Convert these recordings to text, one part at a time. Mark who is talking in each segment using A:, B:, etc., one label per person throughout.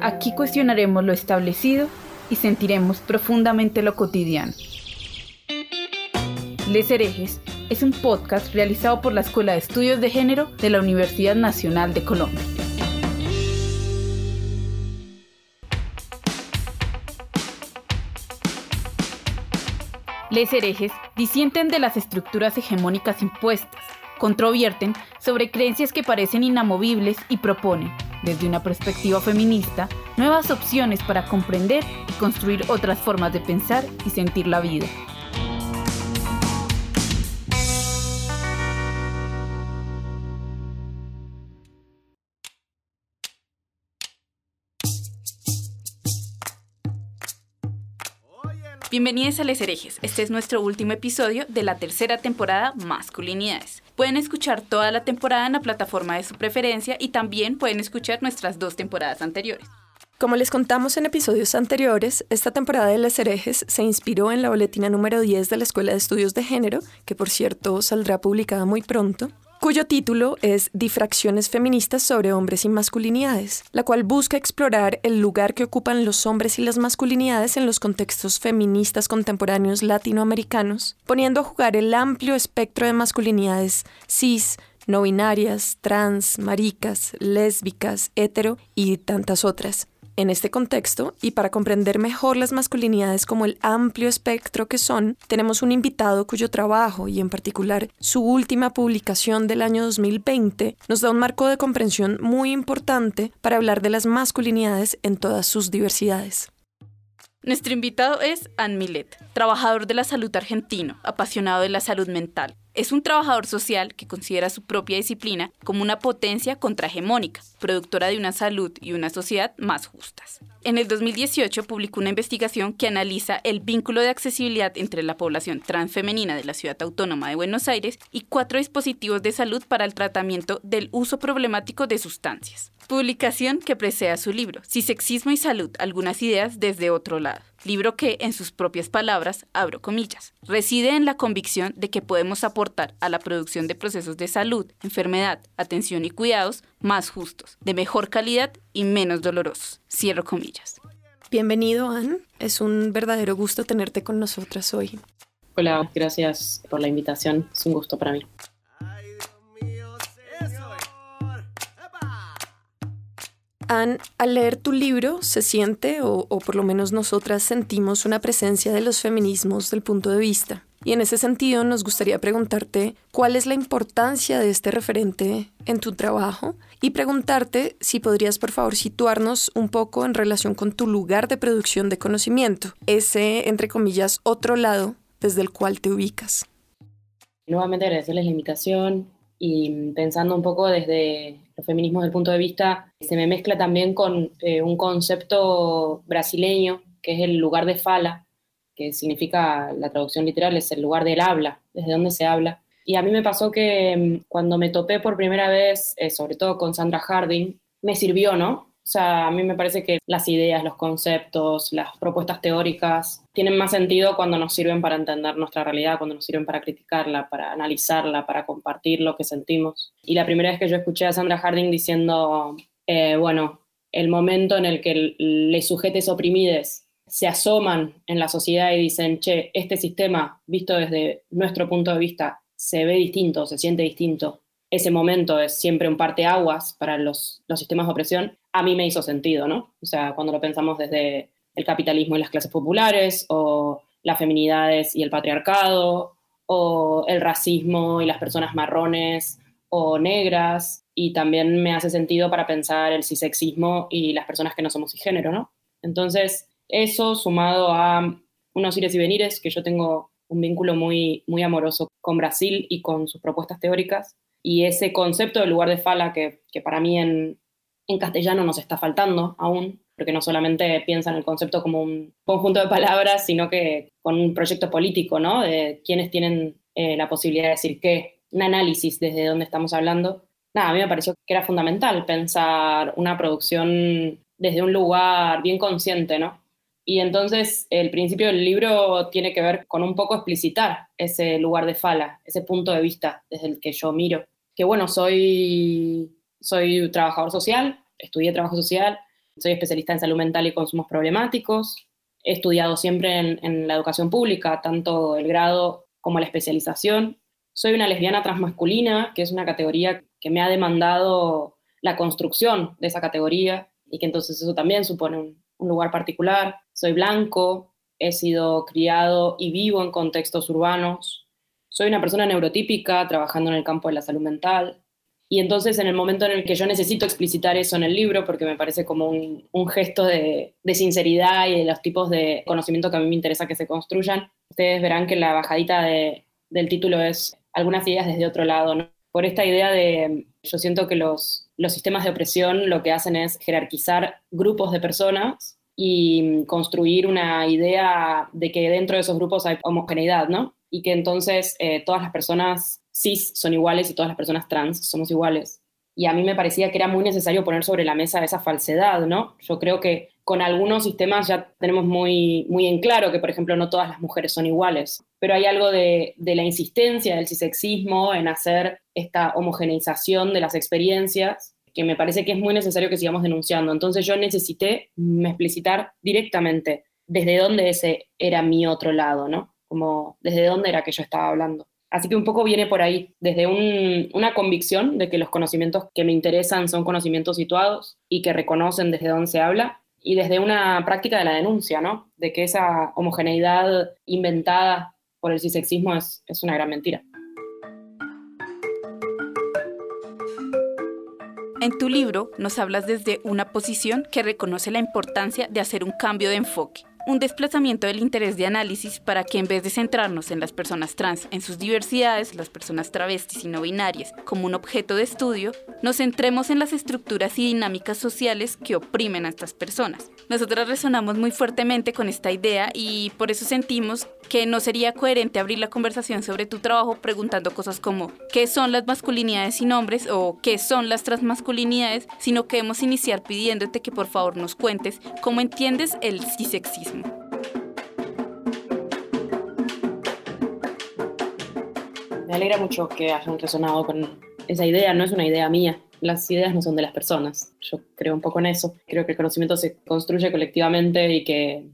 A: Aquí cuestionaremos lo establecido y sentiremos profundamente lo cotidiano. Les herejes es un podcast realizado por la Escuela de Estudios de Género de la Universidad Nacional de Colombia. Les herejes disienten de las estructuras hegemónicas impuestas, controvierten sobre creencias que parecen inamovibles y proponen, desde una perspectiva feminista, nuevas opciones para comprender y construir otras formas de pensar y sentir la vida. Bienvenidos a Les Herejes. Este es nuestro último episodio de la tercera temporada Masculinidades. Pueden escuchar toda la temporada en la plataforma de su preferencia y también pueden escuchar nuestras dos temporadas anteriores.
B: Como les contamos en episodios anteriores, esta temporada de Les Herejes se inspiró en la boletina número 10 de la Escuela de Estudios de Género, que por cierto saldrá publicada muy pronto, cuyo título es Difracciones feministas sobre hombres y masculinidades, la cual busca explorar el lugar que ocupan los hombres y las masculinidades en los contextos feministas contemporáneos latinoamericanos, poniendo a jugar el amplio espectro de masculinidades cis, no binarias, trans, maricas, lésbicas, hetero y tantas otras. En este contexto, y para comprender mejor las masculinidades como el amplio espectro que son, tenemos un invitado cuyo trabajo, y en particular su última publicación del año 2020, nos da un marco de comprensión muy importante para hablar de las masculinidades en todas sus diversidades.
A: Nuestro invitado es Ann Millet, trabajador de la salud argentino, apasionado de la salud mental. Es un trabajador social que considera su propia disciplina como una potencia contrahegemónica, productora de una salud y una sociedad más justas. En el 2018 publicó una investigación que analiza el vínculo de accesibilidad entre la población transfemenina de la ciudad autónoma de Buenos Aires y cuatro dispositivos de salud para el tratamiento del uso problemático de sustancias. Publicación que precede a su libro, Si sexismo y salud, algunas ideas desde otro lado. Libro que, en sus propias palabras, abro comillas, reside en la convicción de que podemos aportar a la producción de procesos de salud, enfermedad, atención y cuidados más justos, de mejor calidad y menos dolorosos. Cierro comillas.
B: Bienvenido, Anne. Es un verdadero gusto tenerte con nosotras hoy.
C: Hola, gracias por la invitación. Es un gusto para mí.
B: Anne, al leer tu libro se siente, o, por lo menos nosotras sentimos, una presencia de los feminismos del punto de vista. Y en ese sentido nos gustaría preguntarte cuál es la importancia de este referente en tu trabajo y preguntarte si podrías por favor situarnos un poco en relación con tu lugar de producción de conocimiento, ese, entre comillas, otro lado desde el cual te ubicas.
C: Nuevamente agradecerles la invitación y pensando un poco desde los feminismos del punto de vista, se me mezcla también con eh, un concepto brasileño, que es el lugar de fala, que significa, la traducción literal es el lugar del habla, desde donde se habla. Y a mí me pasó que mm, cuando me topé por primera vez, eh, sobre todo con Sandra Harding, me sirvió, ¿no? O sea, a mí me parece que las ideas, los conceptos, las propuestas teóricas tienen más sentido cuando nos sirven para entender nuestra realidad, cuando nos sirven para criticarla, para analizarla, para compartir lo que sentimos. Y la primera vez que yo escuché a Sandra Harding diciendo, eh, bueno, el momento en el que les sujetes oprimides se asoman en la sociedad y dicen, che, este sistema, visto desde nuestro punto de vista, se ve distinto, se siente distinto. Ese momento es siempre un parteaguas para los, los sistemas de opresión a mí me hizo sentido, ¿no? O sea, cuando lo pensamos desde el capitalismo y las clases populares, o las feminidades y el patriarcado, o el racismo y las personas marrones o negras, y también me hace sentido para pensar el cisexismo y las personas que no somos cisgénero, ¿no? Entonces, eso sumado a unos ires y venires, que yo tengo un vínculo muy, muy amoroso con Brasil y con sus propuestas teóricas, y ese concepto del lugar de fala que, que para mí en, en castellano nos está faltando aún, porque no solamente piensan el concepto como un conjunto de palabras, sino que con un proyecto político, ¿no? De quienes tienen eh, la posibilidad de decir qué, un análisis desde dónde estamos hablando. Nada, a mí me pareció que era fundamental pensar una producción desde un lugar bien consciente, ¿no? Y entonces el principio del libro tiene que ver con un poco explicitar ese lugar de fala, ese punto de vista desde el que yo miro. Que bueno, soy, soy trabajador social, estudié trabajo social, soy especialista en salud mental y consumos problemáticos, he estudiado siempre en, en la educación pública, tanto el grado como la especialización. Soy una lesbiana transmasculina, que es una categoría que me ha demandado la construcción de esa categoría y que entonces eso también supone un, un lugar particular. Soy blanco, he sido criado y vivo en contextos urbanos. Soy una persona neurotípica trabajando en el campo de la salud mental. Y entonces en el momento en el que yo necesito explicitar eso en el libro, porque me parece como un, gesto de, sinceridad y de los tipos de conocimiento que a mí me interesa que se construyan, ustedes verán que la bajadita de, del título es algunas ideas desde otro lado. Por esta idea de, yo siento que los sistemas de opresión lo que hacen es jerarquizar grupos de personas y construir una idea de que dentro de esos grupos hay homogeneidad, ¿no? Y que entonces eh, todas las personas cis son iguales y todas las personas trans somos iguales. Y a mí me parecía que era muy necesario poner sobre la mesa esa falsedad, ¿no? Yo creo que con algunos sistemas ya tenemos muy, muy en claro que, por ejemplo, no todas las mujeres son iguales, pero hay algo de, de la insistencia del cisexismo en hacer esta homogeneización de las experiencias que me parece que es muy necesario que sigamos denunciando. Entonces yo necesité explicitar directamente desde dónde ese era mi otro lado, ¿no? Como desde dónde era que yo estaba hablando. Así que un poco viene por ahí, desde un, una convicción de que los conocimientos que me interesan son conocimientos situados y que reconocen desde dónde se habla, y desde una práctica de la denuncia, ¿no? De que esa homogeneidad inventada por el cisexismo es, es una gran mentira.
A: En tu libro nos hablas desde una posición que reconoce la importancia de hacer un cambio de enfoque un desplazamiento del interés de análisis para que en vez de centrarnos en las personas trans, en sus diversidades, las personas travestis y no binarias, como un objeto de estudio, nos centremos en las estructuras y dinámicas sociales que oprimen a estas personas. Nosotras resonamos muy fuertemente con esta idea y por eso sentimos que no sería coherente abrir la conversación sobre tu trabajo preguntando cosas como ¿qué son las masculinidades sin hombres? o ¿qué son las transmasculinidades? sino que hemos iniciar pidiéndote que por favor nos cuentes cómo entiendes el cisexismo.
C: Me alegra mucho que hayan resonado con esa idea, no es una idea mía, las ideas no son de las personas, yo creo un poco en eso, creo que el conocimiento se construye colectivamente y que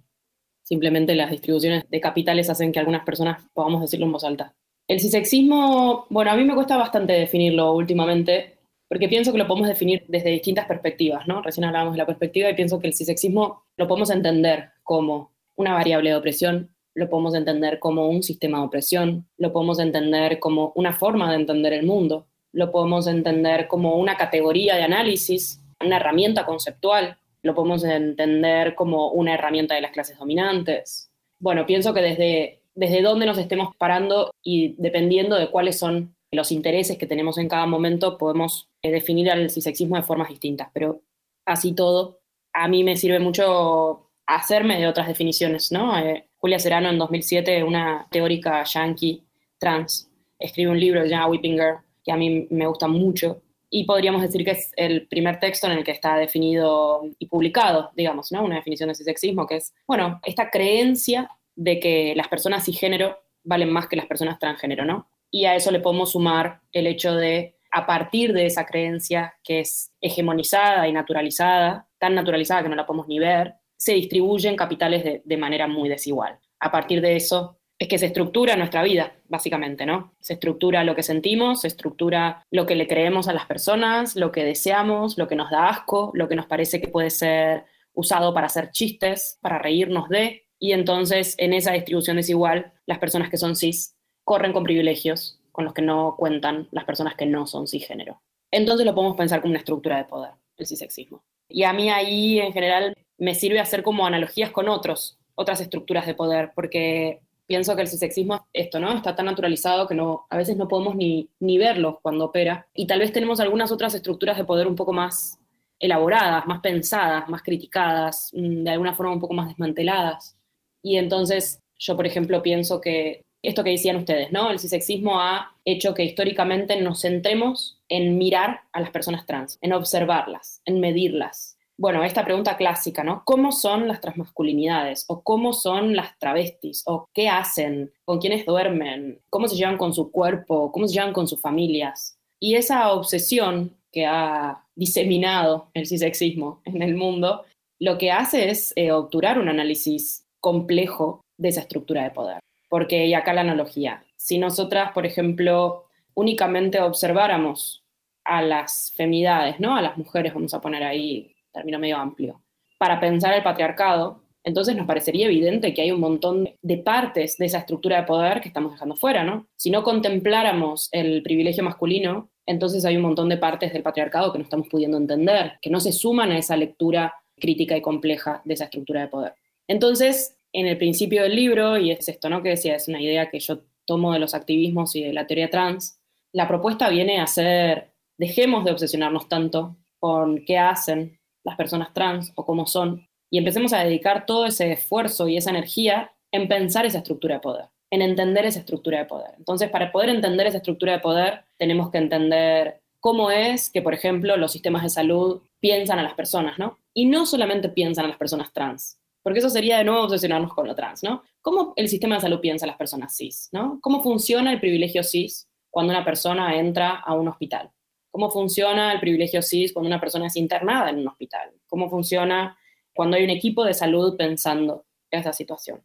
C: simplemente las distribuciones de capitales hacen que algunas personas podamos decirlo en voz alta. El cisexismo, bueno, a mí me cuesta bastante definirlo últimamente, porque pienso que lo podemos definir desde distintas perspectivas, ¿no? Recién hablábamos de la perspectiva y pienso que el cisexismo lo podemos entender como una variable de opresión, lo podemos entender como un sistema de opresión, lo podemos entender como una forma de entender el mundo, lo podemos entender como una categoría de análisis, una herramienta conceptual, lo podemos entender como una herramienta de las clases dominantes. Bueno, pienso que desde, desde dónde nos estemos parando y dependiendo de cuáles son los intereses que tenemos en cada momento, podemos eh, definir al cisexismo de formas distintas, pero así todo, a mí me sirve mucho hacerme de otras definiciones, ¿no? Eh, Julia Serano en 2007, una teórica yankee trans, escribe un libro ya Weeping Girl, que a mí me gusta mucho, y podríamos decir que es el primer texto en el que está definido y publicado, digamos, ¿no? Una definición de sexismo, que es, bueno, esta creencia de que las personas cisgénero valen más que las personas transgénero, ¿no? Y a eso le podemos sumar el hecho de, a partir de esa creencia que es hegemonizada y naturalizada, tan naturalizada que no la podemos ni ver, se distribuyen capitales de, manera muy desigual. A partir de eso es que se estructura nuestra vida, básicamente, ¿no? Se estructura lo que sentimos, se estructura lo que le creemos a las personas, lo que deseamos, lo que nos da asco, lo que nos parece que puede ser usado para hacer chistes, para reírnos de, y entonces en esa distribución desigual, las personas que son cis corren con privilegios con los que no cuentan las personas que no son cisgénero. Entonces lo podemos pensar como una estructura de poder, el cisexismo. Y a mí ahí en general me sirve hacer como analogías con otros, otras estructuras de poder, porque pienso que el cisexismo, esto, ¿no? Está tan naturalizado que no, a veces no podemos ni, ni verlo cuando opera. Y tal vez tenemos algunas otras estructuras de poder un poco más elaboradas, más pensadas, más criticadas, mm, de alguna forma un poco más desmanteladas. Y entonces yo, por ejemplo, pienso que esto que decían ustedes, ¿no? El cisexismo ha hecho que históricamente nos centremos en mirar a las personas trans, en observarlas, en medirlas. Bueno, esta pregunta clásica, ¿no? ¿Cómo son las transmasculinidades? ¿O cómo son las travestis? ¿O qué hacen? ¿Con quiénes duermen? ¿Cómo se llevan con su cuerpo? ¿Cómo se llevan con sus familias? Y esa obsesión que ha diseminado el cisexismo en el mundo, lo que hace es eh, obturar un análisis complejo de esa estructura de poder. Porque, y acá la analogía, si nosotras, por ejemplo, únicamente observáramos a las femidades, ¿no? A las mujeres, vamos a poner ahí término medio amplio, para pensar el patriarcado, entonces nos parecería evidente que hay un montón de partes de esa estructura de poder que estamos dejando fuera, ¿no? Si no contempláramos el privilegio masculino, entonces hay un montón de partes del patriarcado que no estamos pudiendo entender, que no se suman a esa lectura crítica y compleja de esa estructura de poder. Entonces, en el principio del libro, y es esto, ¿no? Que decía, es una idea que yo tomo de los activismos y de la teoría trans, la propuesta viene a ser, dejemos de obsesionarnos tanto con qué hacen las personas trans o cómo son, y empecemos a dedicar todo ese esfuerzo y esa energía en pensar esa estructura de poder en entender esa estructura de poder. Entonces, para poder entender esa estructura de poder, tenemos que entender cómo es que, por ejemplo, los sistemas de salud piensan a las personas, ¿no? Y no solamente piensan a las personas trans, porque eso sería de nuevo obsesionarnos con lo trans, ¿no? ¿Cómo el sistema de salud piensa las personas cis, ¿no? ¿Cómo funciona el privilegio cis cuando una persona entra a un hospital? ¿Cómo funciona el privilegio cis cuando una persona es internada en un hospital? ¿Cómo funciona cuando hay un equipo de salud pensando esa situación?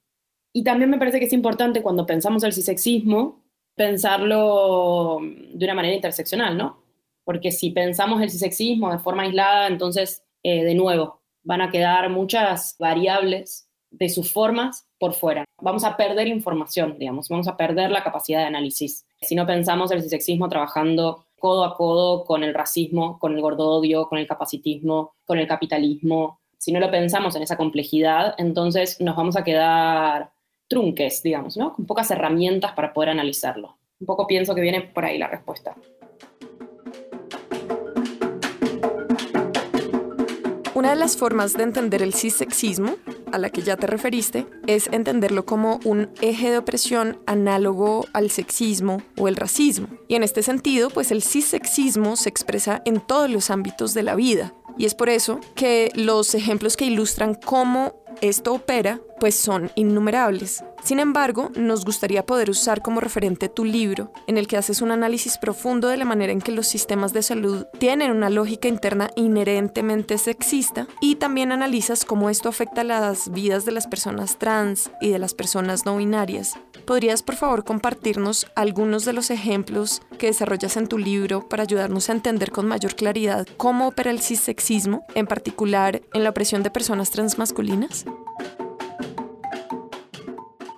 C: Y también me parece que es importante cuando pensamos el cisexismo, pensarlo de una manera interseccional, ¿no? Porque si pensamos el cisexismo de forma aislada, entonces, eh, de nuevo, van a quedar muchas variables de sus formas por fuera. Vamos a perder información, digamos, vamos a perder la capacidad de análisis. Si no pensamos el cisexismo trabajando codo a codo con el racismo, con el gordodio, con el capacitismo, con el capitalismo, si no lo pensamos en esa complejidad, entonces nos vamos a quedar trunques, digamos, ¿no? Con pocas herramientas para poder analizarlo. Un poco pienso que viene por ahí la respuesta.
B: Una de las formas de entender el cissexismo, a la que ya te referiste, es entenderlo como un eje de opresión análogo al sexismo o el racismo. Y en este sentido, pues el cissexismo se expresa en todos los ámbitos de la vida. Y es por eso que los ejemplos que ilustran cómo esto opera, pues son innumerables. Sin embargo, nos gustaría poder usar como referente tu libro, en el que haces un análisis profundo de la manera en que los sistemas de salud tienen una lógica interna inherentemente sexista y también analizas cómo esto afecta las vidas de las personas trans y de las personas no binarias. ¿Podrías por favor compartirnos algunos de los ejemplos que desarrollas en tu libro para ayudarnos a entender con mayor claridad cómo opera el cissexismo, en particular en la opresión de personas transmasculinas?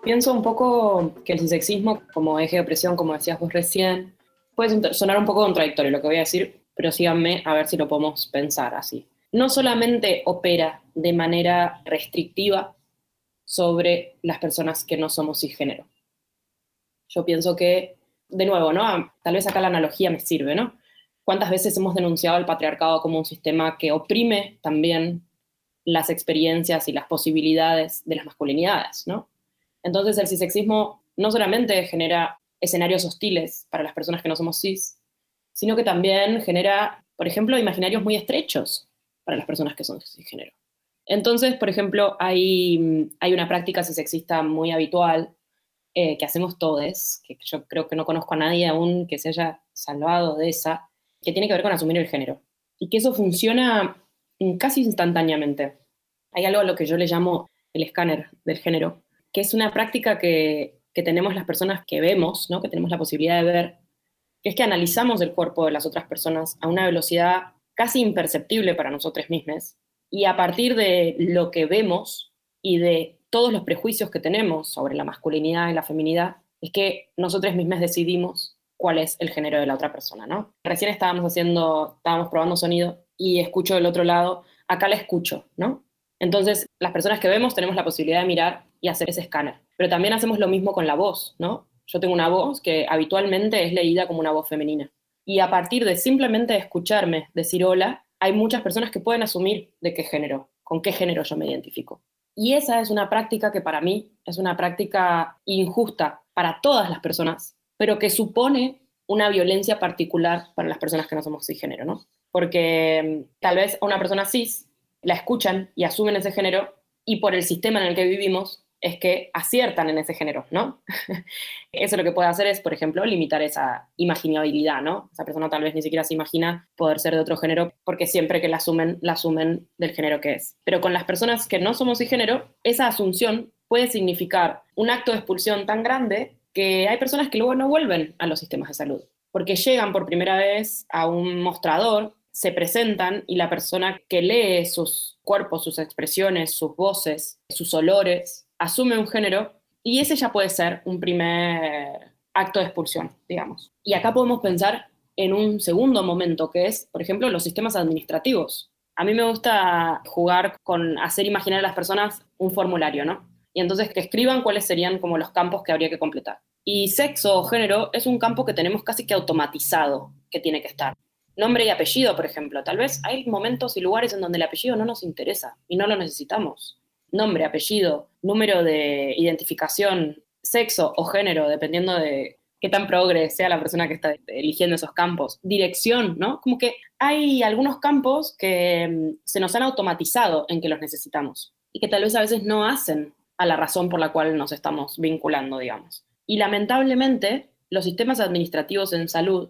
C: Pienso un poco que el cisexismo como eje de opresión, como decías vos recién, puede sonar un poco contradictorio lo que voy a decir, pero síganme a ver si lo podemos pensar así. No solamente opera de manera restrictiva sobre las personas que no somos cisgénero. Yo pienso que, de nuevo, ¿no? Tal vez acá la analogía me sirve, ¿no? ¿Cuántas veces hemos denunciado al patriarcado como un sistema que oprime también las experiencias y las posibilidades de las masculinidades, ¿no? Entonces el cisexismo no solamente genera escenarios hostiles para las personas que no somos cis, sino que también genera, por ejemplo, imaginarios muy estrechos para las personas que son cisgénero. Entonces, por ejemplo, hay, hay una práctica cisexista muy habitual eh, que hacemos todos, que yo creo que no conozco a nadie aún que se haya salvado de esa, que tiene que ver con asumir el género. Y que eso funciona casi instantáneamente. Hay algo a lo que yo le llamo el escáner del género, que es una práctica que, tenemos las personas que vemos, ¿no? que tenemos la posibilidad de ver, que es que analizamos el cuerpo de las otras personas a una velocidad casi imperceptible para nosotros mismos, y a partir de lo que vemos y de todos los prejuicios que tenemos sobre la masculinidad y la feminidad, es que nosotros mismos decidimos cuál es el género de la otra persona, ¿no? Recién estábamos haciendo, estábamos probando sonido y escucho del otro lado, acá la escucho, ¿no? Entonces, las personas que vemos tenemos la posibilidad de mirar y hacer ese escáner. Pero también hacemos lo mismo con la voz, ¿no? Yo tengo una voz que habitualmente es leída como una voz femenina. Y a partir de simplemente escucharme decir hola, hay muchas personas que pueden asumir de qué género, con qué género yo me identifico. Y esa es una práctica que para mí es una práctica injusta para todas las personas, pero que supone una violencia particular para las personas que no somos cisgénero, ¿no? Porque mm, tal vez a una persona cis la escuchan y asumen ese género y por el sistema en el que vivimos es que aciertan en ese género, ¿no? Eso lo que puede hacer es, por ejemplo, limitar esa imaginabilidad, ¿no? Esa persona tal vez ni siquiera se imagina poder ser de otro género porque siempre que la asumen, la asumen del género que es. Pero con las personas que no somos cisgénero, esa asunción puede significar un acto de expulsión tan grande que hay personas que luego no vuelven a los sistemas de salud, porque llegan por primera vez a un mostrador, se presentan y la persona que lee sus cuerpos, sus expresiones, sus voces, sus olores, asume un género y ese ya puede ser un primer acto de expulsión, digamos. Y acá podemos pensar en un segundo momento, que es, por ejemplo, los sistemas administrativos. A mí me gusta jugar con hacer imaginar a las personas un formulario, ¿no? Y entonces que escriban cuáles serían como los campos que habría que completar. Y sexo o género es un campo que tenemos casi que automatizado que tiene que estar. Nombre y apellido, por ejemplo. Tal vez hay momentos y lugares en donde el apellido no nos interesa y no lo necesitamos nombre, apellido, número de identificación, sexo o género, dependiendo de qué tan progre sea la persona que está eligiendo esos campos, dirección, ¿no? Como que hay algunos campos que mm, se nos han automatizado en que los necesitamos y que tal vez a veces no hacen a la razón por la cual nos estamos vinculando, digamos. Y lamentablemente, los sistemas administrativos en salud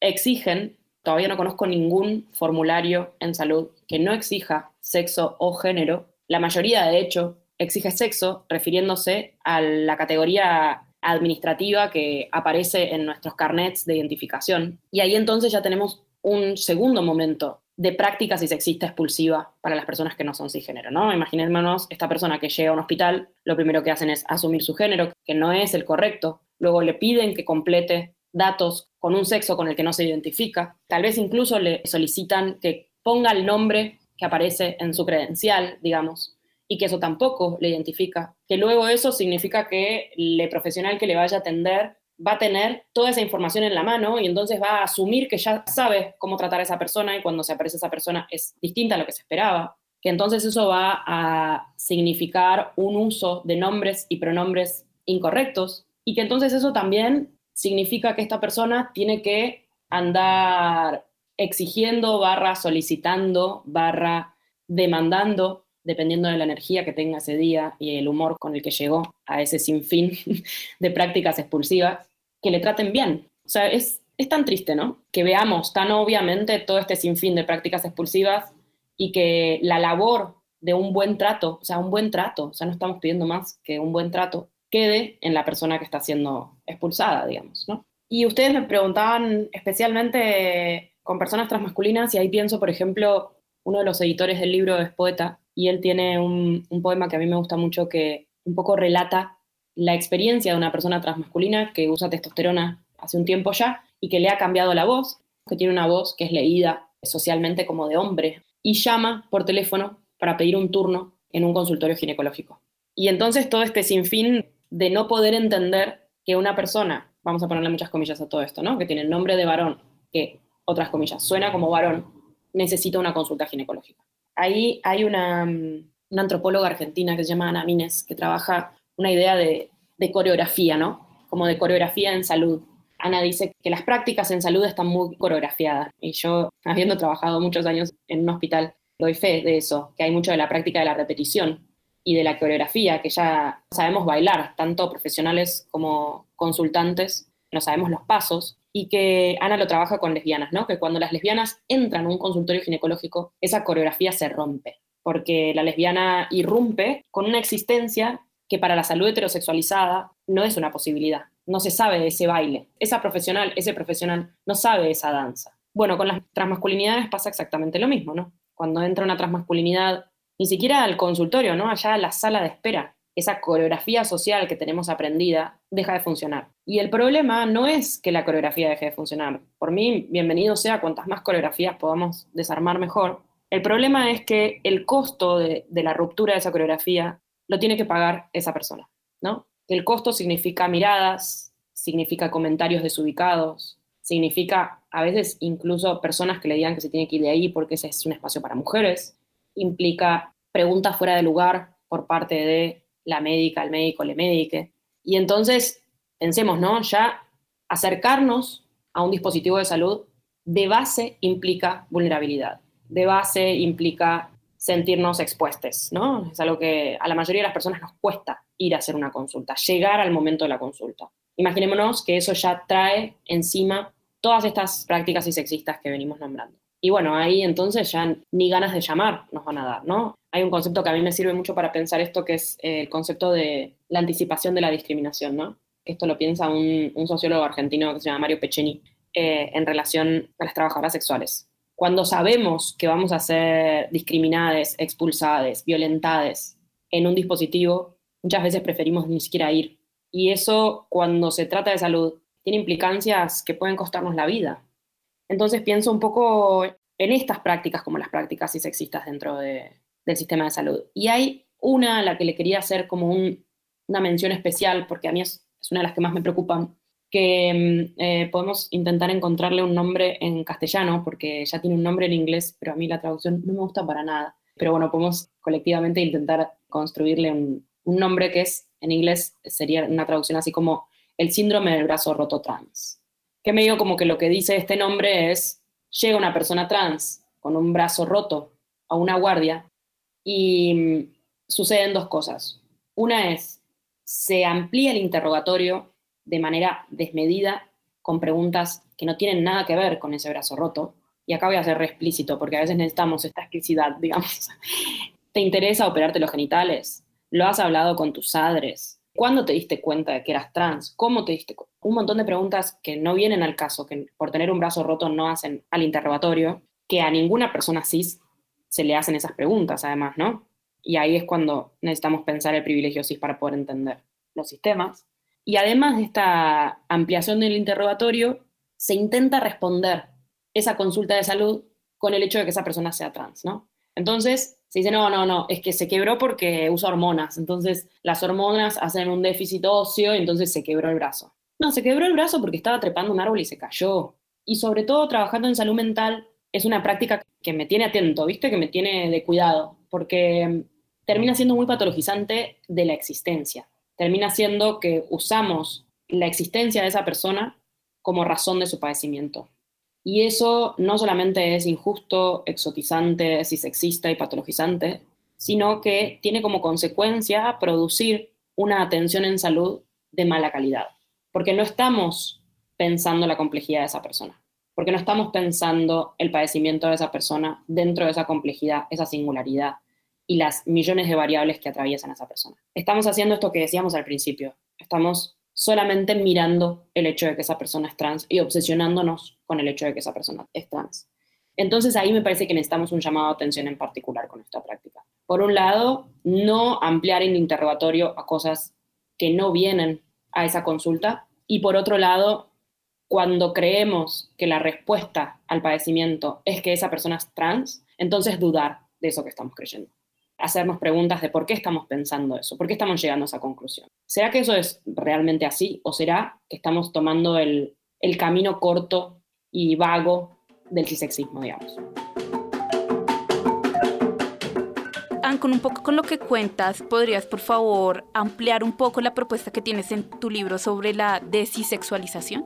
C: exigen, todavía no conozco ningún formulario en salud que no exija sexo o género la mayoría, de hecho, exige sexo, refiriéndose a la categoría administrativa que aparece en nuestros carnets de identificación. Y ahí entonces ya tenemos un segundo momento de práctica sexista expulsiva para las personas que no son cisgénero, ¿no? Imaginémonos esta persona que llega a un hospital, lo primero que hacen es asumir su género, que no es el correcto, luego le piden que complete datos con un sexo con el que no se identifica, tal vez incluso le solicitan que ponga el nombre que aparece en su credencial, digamos, y que eso tampoco le identifica. Que luego eso significa que el profesional que le vaya a atender va a tener toda esa información en la mano y entonces va a asumir que ya sabe cómo tratar a esa persona y cuando se aparece esa persona es distinta a lo que se esperaba. Que entonces eso va a significar un uso de nombres y pronombres incorrectos y que entonces eso también significa que esta persona tiene que andar exigiendo, barra solicitando, barra demandando, dependiendo de la energía que tenga ese día y el humor con el que llegó a ese sinfín de prácticas expulsivas, que le traten bien. O sea, es, es tan triste, ¿no? Que veamos tan obviamente todo este sinfín de prácticas expulsivas y que la labor de un buen trato, o sea, un buen trato, o sea, no estamos pidiendo más que un buen trato, quede en la persona que está siendo expulsada, digamos, ¿no? Y ustedes me preguntaban especialmente con personas transmasculinas y ahí pienso, por ejemplo, uno de los editores del libro es poeta y él tiene un, poema que a mí me gusta mucho que un poco relata la experiencia de una persona transmasculina que usa testosterona hace un tiempo ya y que le ha cambiado la voz, que tiene una voz que es leída socialmente como de hombre y llama por teléfono para pedir un turno en un consultorio ginecológico. Y entonces todo este sinfín de no poder entender que una persona, vamos a ponerle muchas comillas a todo esto, ¿no? Que tiene el nombre de varón, que otras comillas, suena como varón, necesita una consulta ginecológica. Ahí hay una, mm, una antropóloga argentina que se llama Ana Mines, que trabaja una idea de, de coreografía, ¿no? Como de coreografía en salud. Ana dice que las prácticas en salud están muy coreografiadas. Y yo, habiendo trabajado muchos años en un hospital, doy fe de eso, que hay mucho de la práctica de la repetición y de la coreografía, que ya sabemos bailar, tanto profesionales como consultantes, no sabemos los pasos, y que Ana lo trabaja con lesbianas, ¿no? Que cuando las lesbianas entran a un consultorio ginecológico, esa coreografía se rompe, porque la lesbiana irrumpe con una existencia que para la salud heterosexualizada no es una posibilidad. No se sabe ese baile. Esa profesional, ese profesional no sabe esa danza. Bueno, con las transmasculinidades pasa exactamente lo mismo, ¿no? Cuando entra una transmasculinidad, ni siquiera al consultorio, ¿no? Allá a la sala de espera, esa coreografía social que tenemos aprendida deja de funcionar. Y el problema no es que la coreografía deje de funcionar. Por mí, bienvenido sea, cuantas más coreografías podamos desarmar mejor. El problema es que el costo de, la ruptura de esa coreografía lo tiene que pagar esa persona, ¿no? El costo significa miradas, significa comentarios desubicados, significa a veces incluso personas que le digan que se tiene que ir de ahí porque ese es un espacio para mujeres, implica preguntas fuera de lugar por parte de la médica, el médico, le médique. Y entonces, pensemos, ¿no? Ya acercarnos a un dispositivo de salud de base implica vulnerabilidad, de base implica sentirnos expuestos, ¿no? Es algo que a la mayoría de las personas nos cuesta ir a hacer una consulta, llegar al momento de la consulta. Imaginémonos que eso ya trae encima todas estas prácticas y sexistas que venimos nombrando. Y bueno, ahí entonces ya ni ganas de llamar nos van a dar, ¿no? Hay un concepto que a mí me sirve mucho para pensar esto, que es el concepto de la anticipación de la discriminación, ¿no? Esto lo piensa un, sociólogo argentino que se llama Mario Pecheni eh, en relación a las trabajadoras sexuales. Cuando sabemos que vamos a ser discriminadas, expulsadas, violentadas en un dispositivo, muchas veces preferimos ni siquiera ir. Y eso, cuando se trata de salud, tiene implicancias que pueden costarnos la vida. Entonces pienso un poco en estas prácticas como las prácticas sexistas dentro del sistema de salud. Y hay una a la que le quería hacer como una mención especial, porque a mí es, una de las que más me preocupan, que mm, eh, podemos intentar encontrarle un nombre en castellano, porque ya tiene un nombre en inglés, pero a mí la traducción no me gusta para nada. Pero bueno, podemos colectivamente intentar construirle un, nombre que es, en inglés, sería una traducción así como el síndrome del brazo roto trans. Que me digo como que lo que dice este nombre es, llega una persona trans con un brazo roto a una guardia y mm, suceden dos cosas. Una es, se amplía el interrogatorio de manera desmedida con preguntas que no tienen nada que ver con ese brazo roto. Y acá voy a ser re explícito porque a veces necesitamos esta explicidad, digamos. ¿Te interesa operarte los genitales? ¿Lo has hablado con tus padres? ¿Cuándo te diste cuenta de que eras trans? ¿Cómo te diste cuenta? Un montón de preguntas que no vienen al caso, que por tener un brazo roto no hacen al interrogatorio, que a ninguna persona cis se le hacen esas preguntas, además, ¿no? Y ahí es cuando necesitamos pensar el privilegio cis para poder entender los sistemas. Y además de esta ampliación del interrogatorio, se intenta responder esa consulta de salud con el hecho de que esa persona sea trans, ¿no? Entonces, se dice, no, no, no, es que se quebró porque usa hormonas. Entonces, las hormonas hacen un déficit óseo y entonces se quebró el brazo. No, se quebró el brazo porque estaba trepando un árbol y se cayó. Y sobre todo, trabajando en salud mental es una práctica que me tiene atento, ¿viste? Que me tiene de cuidado, porque termina siendo muy patologizante de la existencia. Termina siendo que usamos la existencia de esa persona como razón de su padecimiento. Y eso no solamente es injusto, exotizante, sexista y patologizante, sino que tiene como consecuencia producir una atención en salud de mala calidad, porque no estamos pensando la complejidad de esa persona, porque no estamos pensando el padecimiento de esa persona dentro de esa complejidad, esa singularidad y las millones de variables que atraviesan a esa persona. Estamos haciendo esto que decíamos al principio, estamos solamente mirando el hecho de que esa persona es trans y obsesionándonos con el hecho de que esa persona es trans. Entonces ahí me parece que necesitamos un llamado de atención en particular con esta práctica. Por un lado, no ampliar el interrogatorio a cosas que no vienen a esa consulta y por otro lado, cuando creemos que la respuesta al padecimiento es que esa persona es trans, entonces dudar de eso que estamos creyendo hacernos preguntas de por qué estamos pensando eso, por qué estamos llegando a esa conclusión. ¿Será que eso es realmente así o será que estamos tomando el, camino corto y vago del cisexismo, digamos?
A: Con un poco con lo que cuentas, ¿podrías por favor ampliar un poco la propuesta que tienes en tu libro sobre la desisexualización?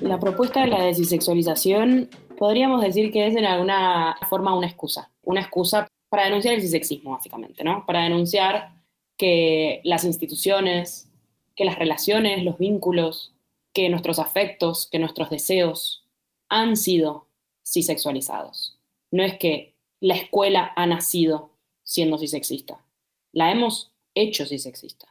C: La propuesta de la desisexualización podríamos decir que es en alguna forma una excusa, una excusa para denunciar el cisexismo, básicamente, ¿no? Para denunciar que las instituciones, que las relaciones, los vínculos, que nuestros afectos, que nuestros deseos han sido cisexualizados. No es que la escuela ha nacido siendo cisexista, la hemos hecho cisexista,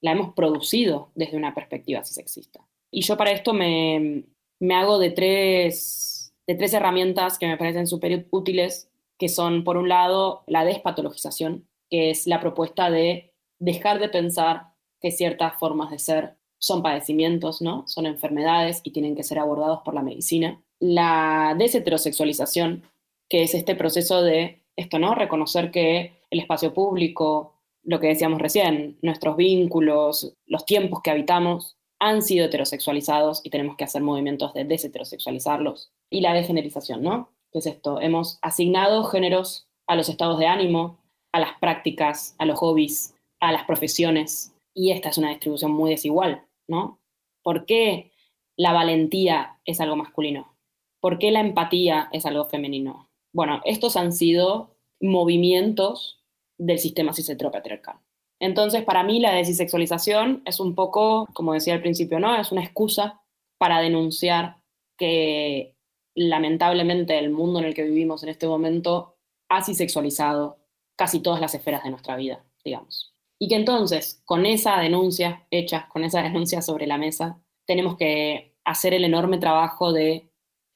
C: la hemos producido desde una perspectiva cisexista. Y yo para esto me, me hago de tres de tres herramientas que me parecen súper útiles, que son, por un lado, la despatologización, que es la propuesta de dejar de pensar que ciertas formas de ser son padecimientos, ¿no? Son enfermedades y tienen que ser abordados por la medicina. La desheterosexualización, que es este proceso de esto, ¿no? Reconocer que el espacio público, lo que decíamos recién, nuestros vínculos, los tiempos que habitamos, han sido heterosexualizados y tenemos que hacer movimientos de desheterosexualizarlos. Y la degenerización, ¿no? ¿Qué es esto? Hemos asignado géneros a los estados de ánimo, a las prácticas, a los hobbies, a las profesiones. Y esta es una distribución muy desigual, ¿no? ¿Por qué la valentía es algo masculino? ¿Por qué la empatía es algo femenino? Bueno, estos han sido movimientos del sistema cis-heteropatriarcal. Entonces, para mí la desisexualización es un poco, como decía al principio, ¿no? Es una excusa para denunciar que lamentablemente el mundo en el que vivimos en este momento ha sexualizado casi todas las esferas de nuestra vida, digamos. Y que entonces, con esa denuncia hecha, con esa denuncia sobre la mesa, tenemos que hacer el enorme trabajo de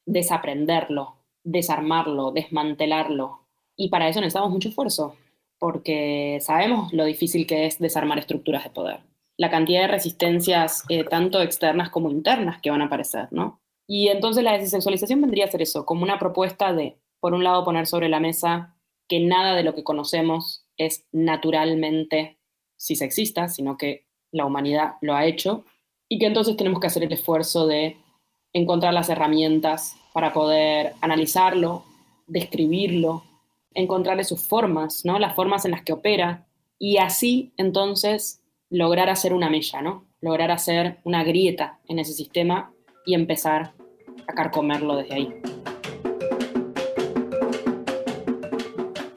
C: desaprenderlo, desarmarlo, desmantelarlo. Y para eso necesitamos mucho esfuerzo, porque sabemos lo difícil que es desarmar estructuras de poder. La cantidad de resistencias, eh, tanto externas como internas, que van a aparecer, ¿no? Y entonces la desexualización vendría a ser eso, como una propuesta de, por un lado, poner sobre la mesa que nada de lo que conocemos es naturalmente cisexista, sino que la humanidad lo ha hecho, y que entonces tenemos que hacer el esfuerzo de encontrar las herramientas para poder analizarlo, describirlo, encontrarle sus formas, ¿no? Las formas en las que opera y así entonces lograr hacer una mella, ¿no? Lograr hacer una grieta en ese sistema y empezar a carcomerlo desde ahí.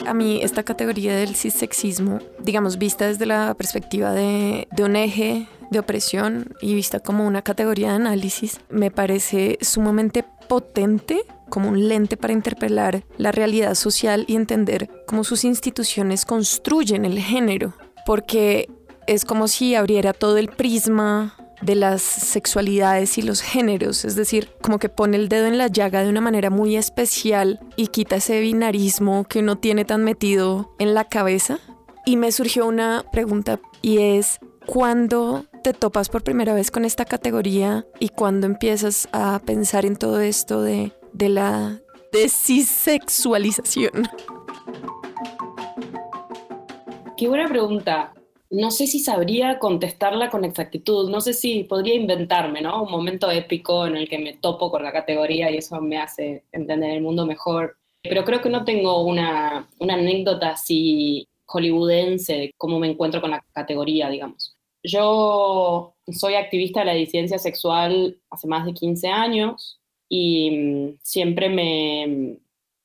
B: A mí esta categoría del cissexismo, digamos, vista desde la perspectiva de, de un eje de opresión y vista como una categoría de análisis, me parece sumamente potente como un lente para interpelar la realidad social y entender cómo sus instituciones construyen el género, porque es como si abriera todo el prisma de las sexualidades y los géneros, es decir, como que pone el dedo en la llaga de una manera muy especial y quita ese binarismo que uno tiene tan metido en la cabeza. Y me surgió una pregunta y es, ¿cuándo te topas por primera vez con esta categoría y cuándo empiezas a pensar en todo esto de de la desisexualización?
C: Qué buena pregunta. No sé si sabría contestarla con exactitud, no sé si podría inventarme, ¿no? Un momento épico en el que me topo con la categoría y eso me hace entender el mundo mejor. Pero creo que no tengo una, una anécdota así hollywoodense de cómo me encuentro con la categoría, digamos. Yo soy activista de la disidencia sexual hace más de 15 años y mm, siempre me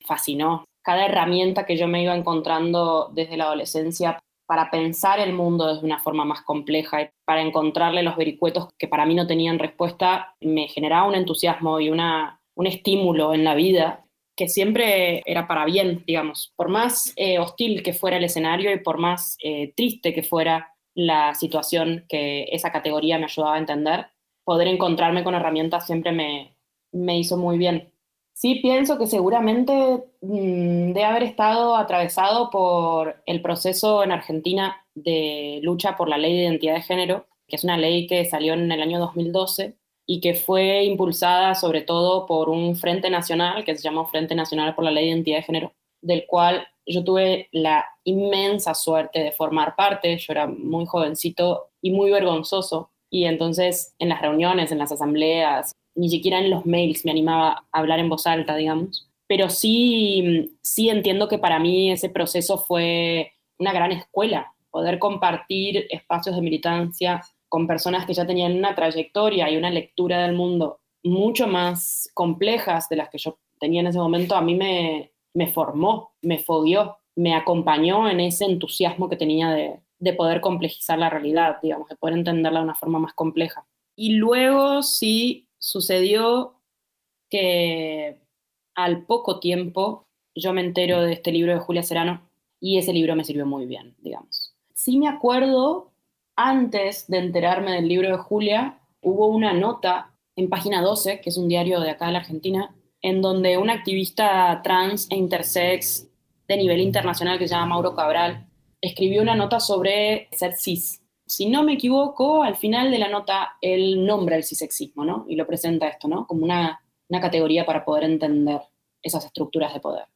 C: fascinó cada herramienta que yo me iba encontrando desde la adolescencia para pensar el mundo desde una forma más compleja y para encontrarle los vericuetos que para mí no tenían respuesta, me generaba un entusiasmo y una, un estímulo en la vida que siempre era para bien, digamos. Por más eh, hostil que fuera el escenario y por más eh, triste que fuera la situación que esa categoría me ayudaba a entender, poder encontrarme con herramientas siempre me, me hizo muy bien. Sí, pienso que seguramente mm, debe haber estado atravesado por el proceso en Argentina de lucha por la ley de identidad de género, que es una ley que salió en el año 2012 y que fue impulsada sobre todo por un frente nacional que se llamó Frente Nacional por la Ley de Identidad de Género, del cual yo tuve la inmensa suerte de formar parte. Yo era muy jovencito y muy vergonzoso. Y entonces en las reuniones, en las asambleas, ni siquiera en los mails me animaba a hablar en voz alta, digamos. Pero sí, sí entiendo que para mí ese proceso fue una gran escuela, poder compartir espacios de militancia con personas que ya tenían una trayectoria y una lectura del mundo mucho más complejas de las que yo tenía en ese momento, a mí me, me formó, me fogueó, me acompañó en ese entusiasmo que tenía de, de poder complejizar la realidad, digamos, de poder entenderla de una forma más compleja. Y luego sí sucedió que al poco tiempo yo me entero de este libro de Julia Serano y ese libro me sirvió muy bien, digamos. Sí me acuerdo, antes de enterarme del libro de Julia, hubo una nota en página 12, que es un diario de acá de la Argentina, en donde un activista trans e intersex de nivel internacional que se llama Mauro Cabral escribió una nota sobre ser cis si no me equivoco, al final de la nota él nombra el cisexismo, ¿no? Y lo presenta esto, ¿no? Como una, una categoría para poder entender esas estructuras de poder.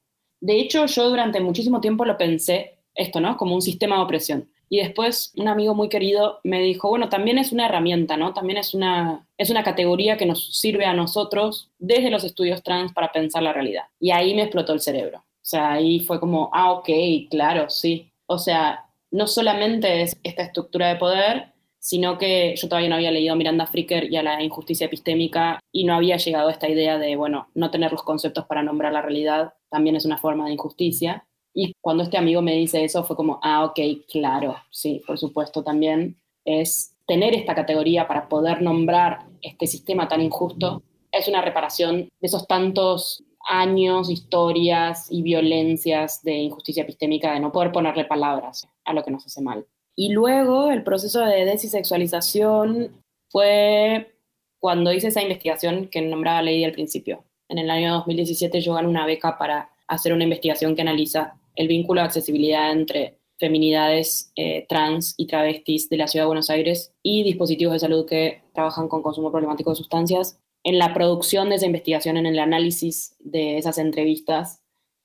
C: De hecho, yo durante muchísimo tiempo lo pensé, esto, ¿no? Como un sistema de opresión. Y después un amigo muy querido me dijo, bueno, también es una herramienta, ¿no? También es una, es una categoría que nos sirve a nosotros desde los estudios trans para pensar la realidad. Y ahí me explotó el cerebro. O sea, ahí fue como, ah, ok, claro, sí. O sea, no solamente es esta estructura de poder, sino que yo todavía no había leído Miranda Fricker y a la injusticia epistémica y no había llegado a esta idea de, bueno, no tener los conceptos para nombrar la realidad también es una forma de injusticia. Y cuando este amigo me dice eso fue como, ah, ok, claro, sí, por supuesto también es tener esta categoría para poder nombrar este sistema tan injusto, es una reparación de esos tantos años, historias y violencias de injusticia epistémica de no poder ponerle palabras a lo que nos hace mal. Y luego el proceso de desisexualización fue cuando hice esa investigación que nombraba Lady al principio. En el año 2017 yo gané una beca para hacer una investigación que analiza el vínculo de accesibilidad entre feminidades eh, trans y travestis de la Ciudad de Buenos Aires y dispositivos de salud que trabajan con consumo problemático de sustancias. En la producción de esa investigación, en el análisis de esas entrevistas,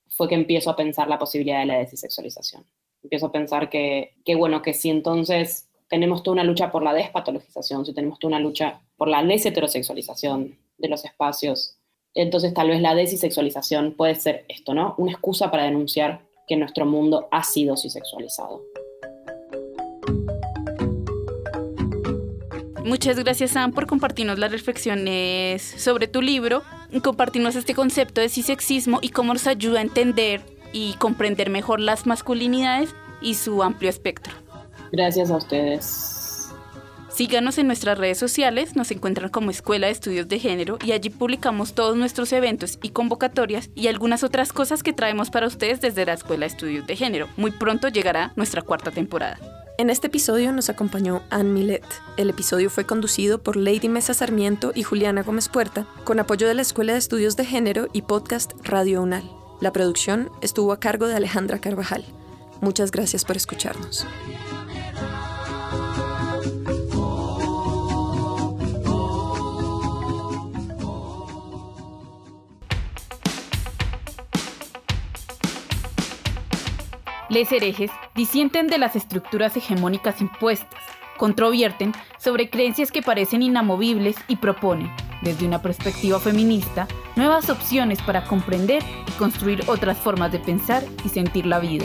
C: fue que empiezo a pensar la posibilidad de la desisexualización empiezo a pensar que, bueno, que si entonces tenemos toda una lucha por la despatologización, si tenemos toda una lucha por la desheterosexualización de los espacios, entonces tal vez la desisexualización puede ser esto, ¿no? Una excusa para denunciar que nuestro mundo ha sido cisexualizado.
A: Muchas gracias, Sam, por compartirnos las reflexiones sobre tu libro compartirnos este concepto de cisexismo y cómo nos ayuda a entender y comprender mejor las masculinidades y su amplio espectro.
C: Gracias a ustedes.
A: Síganos en nuestras redes sociales, nos encuentran como Escuela de Estudios de Género y allí publicamos todos nuestros eventos y convocatorias y algunas otras cosas que traemos para ustedes desde la Escuela de Estudios de Género. Muy pronto llegará nuestra cuarta temporada.
B: En este episodio nos acompañó Anne Millet. El episodio fue conducido por Lady Mesa Sarmiento y Juliana Gómez Puerta, con apoyo de la Escuela de Estudios de Género y podcast Radio UNAL. La producción estuvo a cargo de Alejandra Carvajal. Muchas gracias por escucharnos.
A: Les herejes disienten de las estructuras hegemónicas impuestas, controvierten sobre creencias que parecen inamovibles y proponen, desde una perspectiva feminista, nuevas opciones para comprender y construir otras formas de pensar y sentir la vida.